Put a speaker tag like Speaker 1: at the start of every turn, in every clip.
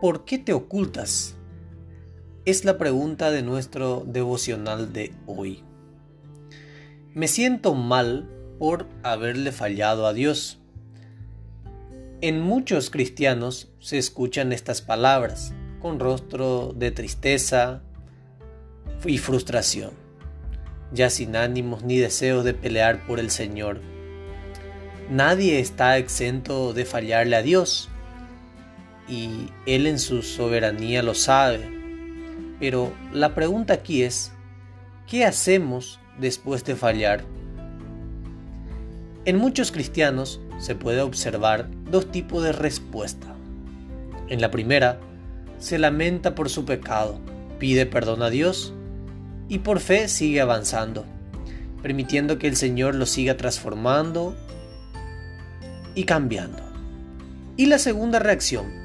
Speaker 1: ¿Por qué te ocultas? Es la pregunta de nuestro devocional de hoy. Me siento mal por haberle fallado a Dios. En muchos cristianos se escuchan estas palabras con rostro de tristeza y frustración, ya sin ánimos ni deseos de pelear por el Señor. Nadie está exento de fallarle a Dios y Él en su soberanía lo sabe. Pero la pregunta aquí es, ¿qué hacemos después de fallar? En muchos cristianos se puede observar dos tipos de respuesta. En la primera, se lamenta por su pecado, pide perdón a Dios y por fe sigue avanzando, permitiendo que el Señor lo siga transformando y cambiando. Y la segunda reacción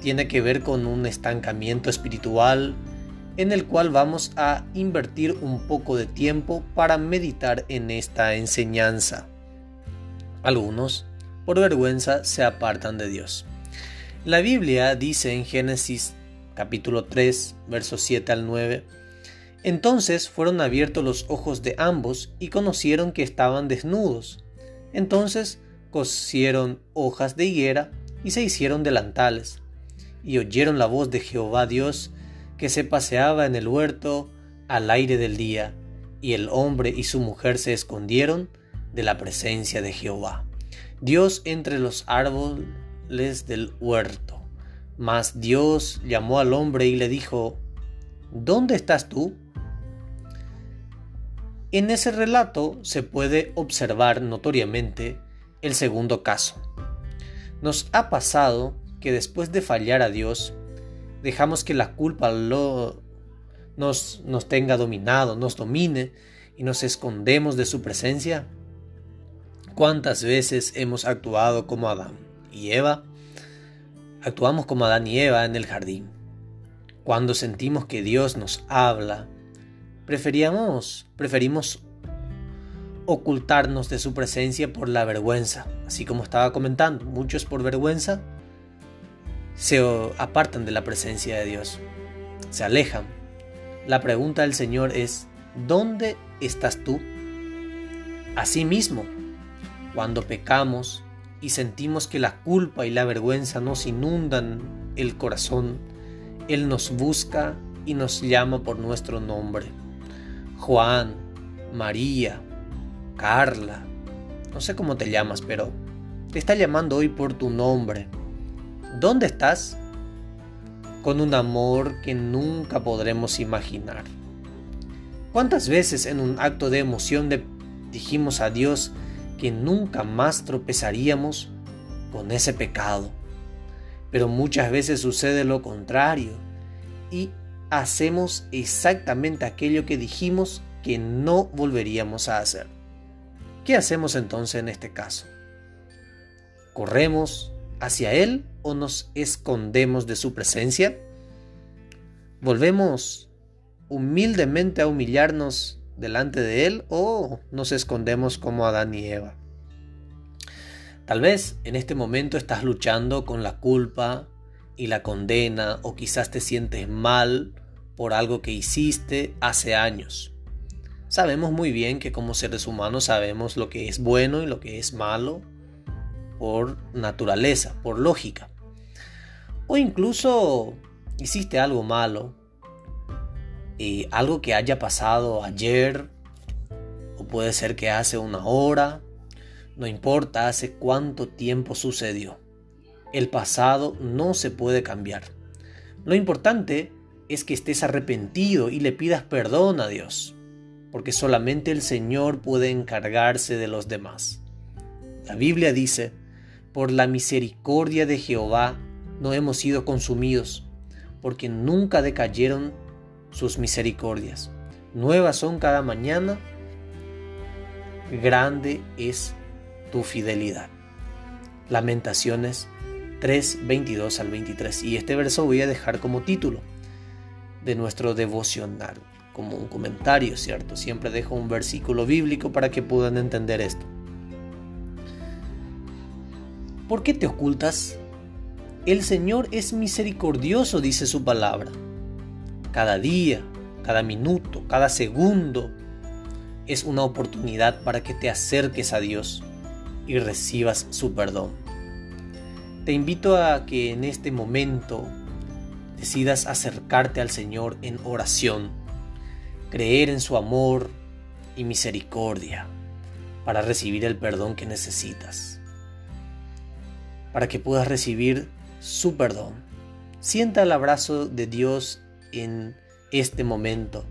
Speaker 1: tiene que ver con un estancamiento espiritual en el cual vamos a invertir un poco de tiempo para meditar en esta enseñanza. Algunos, por vergüenza, se apartan de Dios. La Biblia dice en Génesis capítulo 3, versos 7 al 9, Entonces fueron abiertos los ojos de ambos y conocieron que estaban desnudos. Entonces cosieron hojas de higuera y se hicieron delantales y oyeron la voz de Jehová Dios que se paseaba en el huerto al aire del día, y el hombre y su mujer se escondieron de la presencia de Jehová. Dios entre los árboles del huerto. Mas Dios llamó al hombre y le dijo, ¿Dónde estás tú? En ese relato se puede observar notoriamente el segundo caso. Nos ha pasado que después de fallar a Dios, dejamos que la culpa lo, nos, nos tenga dominado, nos domine y nos escondemos de su presencia? ¿Cuántas veces hemos actuado como Adán y Eva? Actuamos como Adán y Eva en el jardín. Cuando sentimos que Dios nos habla, preferíamos, preferimos ocultarnos de su presencia por la vergüenza. Así como estaba comentando, muchos por vergüenza se apartan de la presencia de Dios, se alejan. La pregunta del Señor es, ¿dónde estás tú? Asimismo, cuando pecamos y sentimos que la culpa y la vergüenza nos inundan el corazón, Él nos busca y nos llama por nuestro nombre. Juan, María, Carla, no sé cómo te llamas, pero te está llamando hoy por tu nombre ¿Dónde estás? Con un amor que nunca podremos imaginar. ¿Cuántas veces en un acto de emoción dijimos a Dios que nunca más tropezaríamos con ese pecado? Pero muchas veces sucede lo contrario y hacemos exactamente aquello que dijimos que no volveríamos a hacer. ¿Qué hacemos entonces en este caso? ¿Corremos hacia Él o nos escondemos de su presencia? ¿Volvemos humildemente a humillarnos delante de Él o nos escondemos como Adán y Eva? Tal vez en este momento estás luchando con la culpa y la condena o quizás te sientes mal por algo que hiciste hace años. Sabemos muy bien que como seres humanos sabemos lo que es bueno y lo que es malo por naturaleza, por lógica. O incluso hiciste algo malo, y algo que haya pasado ayer, o puede ser que hace una hora, no importa hace cuánto tiempo sucedió. El pasado no se puede cambiar. Lo importante es que estés arrepentido y le pidas perdón a Dios, porque solamente el Señor puede encargarse de los demás. La Biblia dice, por la misericordia de Jehová no hemos sido consumidos, porque nunca decayeron sus misericordias. Nuevas son cada mañana, grande es tu fidelidad. Lamentaciones 3, 22 al 23. Y este verso voy a dejar como título de nuestro devocional, como un comentario, ¿cierto? Siempre dejo un versículo bíblico para que puedan entender esto. ¿Por qué te ocultas? El Señor es misericordioso, dice su palabra. Cada día, cada minuto, cada segundo es una oportunidad para que te acerques a Dios y recibas su perdón. Te invito a que en este momento decidas acercarte al Señor en oración, creer en su amor y misericordia para recibir el perdón que necesitas, para que puedas recibir su perdón. Sienta el abrazo de Dios en este momento.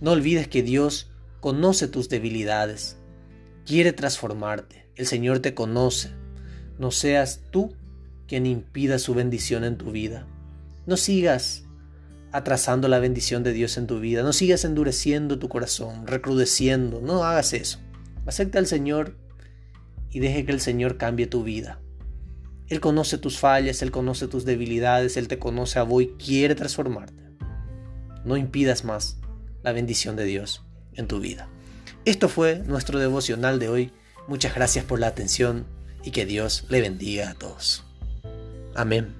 Speaker 1: No olvides que Dios conoce tus debilidades, quiere transformarte. El Señor te conoce. No seas tú quien impida su bendición en tu vida. No sigas atrasando la bendición de Dios en tu vida. No sigas endureciendo tu corazón, recrudeciendo. No hagas eso. Acepta al Señor y deje que el Señor cambie tu vida. Él conoce tus fallas, Él conoce tus debilidades, Él te conoce a vos y quiere transformarte. No impidas más la bendición de Dios en tu vida. Esto fue nuestro devocional de hoy. Muchas gracias por la atención y que Dios le bendiga a todos. Amén.